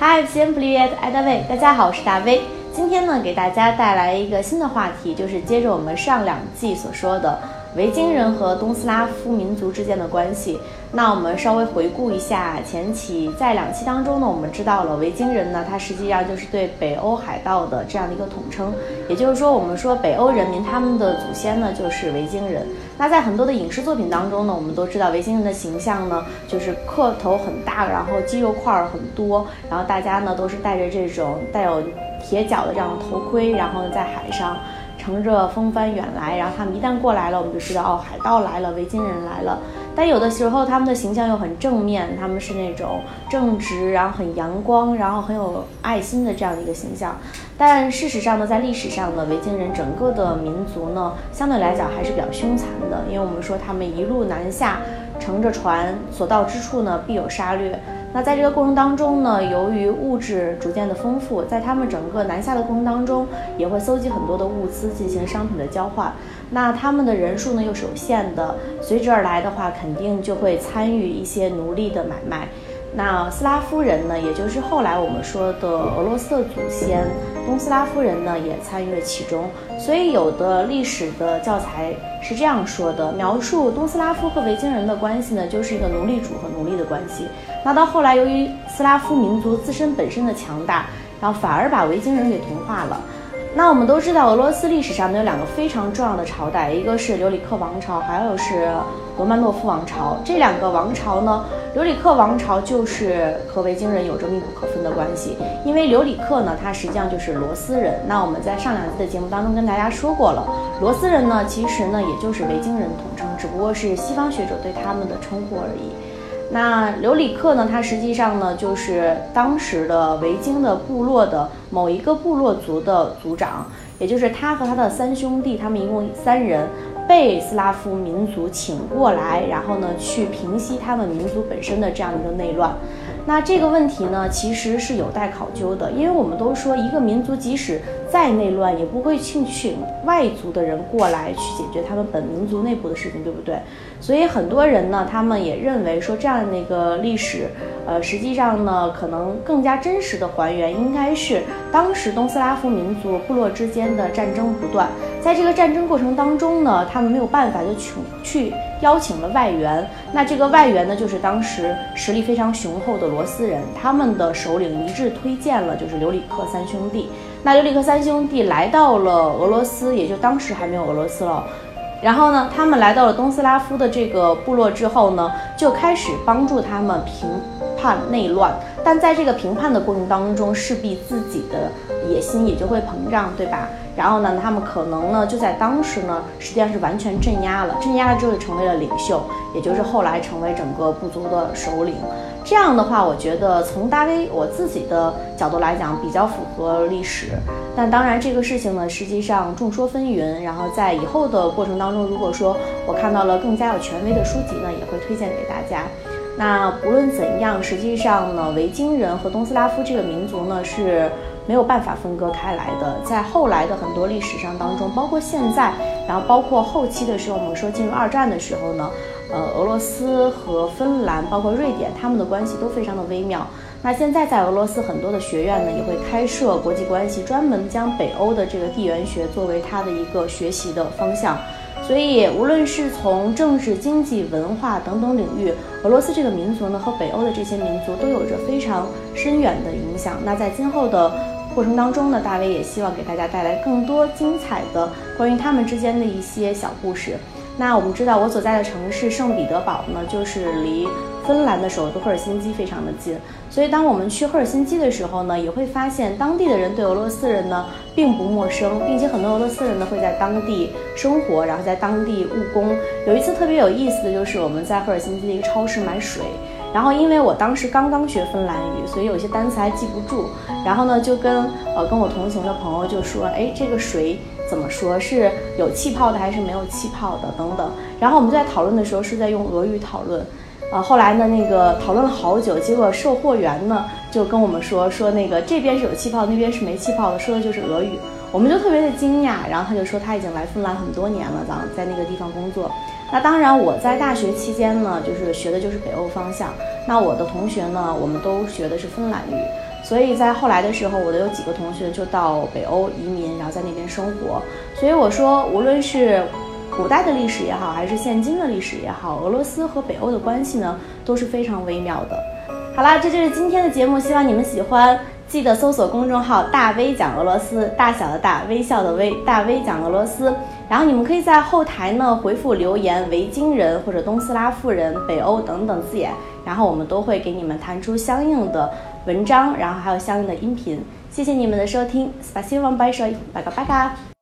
Hi, всем привет, это Давей。大家好，我是大威。今天呢，给大家带来一个新的话题，就是接着我们上两季所说的。 维京人和东斯拉夫民族之间的关系，那我们稍微回顾一下前期，在两期当中呢，我们知道了维京人呢，它实际上就是对北欧海盗的这样的一个统称，也就是说，我们说北欧人民他们的祖先呢就是维京人。那在很多的影视作品当中呢，我们都知道维京人的形象呢就是个头很大，然后肌肉块儿很多，然后大家呢都是戴着这种带有铁角的这样的头盔，然后在海上。乘着风帆远来，然后他们一旦过来了，我们就知道哦，海盗来了，维京人来了。但有的时候他们的形象又很正面，他们是那种正直，然后很阳光，然后很有爱心的这样的一个形象。但事实上呢，在历史上呢，维京人整个的民族呢，相对来讲还是比较凶残的，因为我们说他们一路南下，乘着船，所到之处呢，必有杀掠。那在这个过程当中呢，由于物质逐渐的丰富，在他们整个南下的过程当中，也会搜集很多的物资进行商品的交换。那他们的人数呢又是有限的，随之而来的话，肯定就会参与一些奴隶的买卖。那斯拉夫人呢，也就是后来我们说的俄罗斯的祖先东斯拉夫人呢，也参与了其中。所以有的历史的教材是这样说的：描述东斯拉夫和维京人的关系呢，就是一个奴隶主和奴隶的关系。那到后来，由于斯拉夫民族自身本身的强大，然后反而把维京人给同化了。那我们都知道，俄罗斯历史上呢有两个非常重要的朝代，一个是留里克王朝，还有是罗曼诺夫王朝。这两个王朝呢，留里克王朝就是和维京人有着密不可分的关系，因为留里克呢，他实际上就是罗斯人。那我们在上两集的节目当中跟大家说过了，罗斯人呢，其实呢也就是维京人统称，只不过是西方学者对他们的称呼而已。那刘里克呢？他实际上呢，就是当时的维京的部落的某一个部落族的族长，也就是他和他的三兄弟，他们一共三人，被斯拉夫民族请过来，然后呢，去平息他们民族本身的这样一个内乱。那这个问题呢，其实是有待考究的，因为我们都说一个民族即使再内乱，也不会去请外族的人过来去解决他们本民族内部的事情，对不对？所以很多人呢，他们也认为说这样的一个历史，呃，实际上呢，可能更加真实的还原应该是当时东斯拉夫民族部落之间的战争不断，在这个战争过程当中呢，他们没有办法就去去邀请了外援，那这个外援呢，就是当时实力非常雄厚的罗斯人，他们的首领一致推荐了就是刘里克三兄弟，那刘里克三兄弟来到了俄罗斯，也就当时还没有俄罗斯了。然后呢，他们来到了东斯拉夫的这个部落之后呢，就开始帮助他们平叛内乱。但在这个评判的过程当中，势必自己的野心也就会膨胀，对吧？然后呢，他们可能呢就在当时呢，实际上是完全镇压了，镇压了之后成为了领袖，也就是后来成为整个部族的首领。这样的话，我觉得从大威我自己的角度来讲，比较符合历史。但当然，这个事情呢，实际上众说纷纭。然后在以后的过程当中，如果说我看到了更加有权威的书籍呢，也会推荐给大家。那不论怎样，实际上呢，维京人和东斯拉夫这个民族呢是没有办法分割开来的。在后来的很多历史上当中，包括现在，然后包括后期的时候，我们说进入二战的时候呢，呃，俄罗斯和芬兰，包括瑞典，他们的关系都非常的微妙。那现在在俄罗斯很多的学院呢，也会开设国际关系，专门将北欧的这个地缘学作为它的一个学习的方向。所以，无论是从政治、经济、文化等等领域，俄罗斯这个民族呢和北欧的这些民族都有着非常深远的影响。那在今后的过程当中呢，大卫也希望给大家带来更多精彩的关于他们之间的一些小故事。那我们知道，我所在的城市圣彼得堡呢，就是离。芬兰的首都赫尔辛基非常的近，所以当我们去赫尔辛基的时候呢，也会发现当地的人对俄罗斯人呢并不陌生，并且很多俄罗斯人呢会在当地生活，然后在当地务工。有一次特别有意思的就是我们在赫尔辛基的一个超市买水，然后因为我当时刚刚学芬兰语，所以有些单词还记不住，然后呢就跟呃跟我同行的朋友就说，哎，这个水怎么说是有气泡的还是没有气泡的等等。然后我们在讨论的时候是在用俄语讨论。啊，后来呢，那个讨论了好久，结果售货员呢就跟我们说，说那个这边是有气泡，那边是没气泡的，说的就是俄语，我们就特别的惊讶。然后他就说他已经来芬兰很多年了，然后在那个地方工作。那当然，我在大学期间呢，就是学的就是北欧方向。那我的同学呢，我们都学的是芬兰语。所以在后来的时候，我的有几个同学就到北欧移民，然后在那边生活。所以我说，无论是古代的历史也好，还是现今的历史也好，俄罗斯和北欧的关系呢，都是非常微妙的。好啦，这就是今天的节目，希望你们喜欢。记得搜索公众号“大 V 讲俄罗斯”，大小的“大”，微笑的“微”，大 V 讲俄罗斯。然后你们可以在后台呢回复留言“维京人”或者“东斯拉夫人”、“北欧”等等字眼，然后我们都会给你们弹出相应的文章，然后还有相应的音频。谢谢你们的收听，Спасибо вам большое，拜个拜个。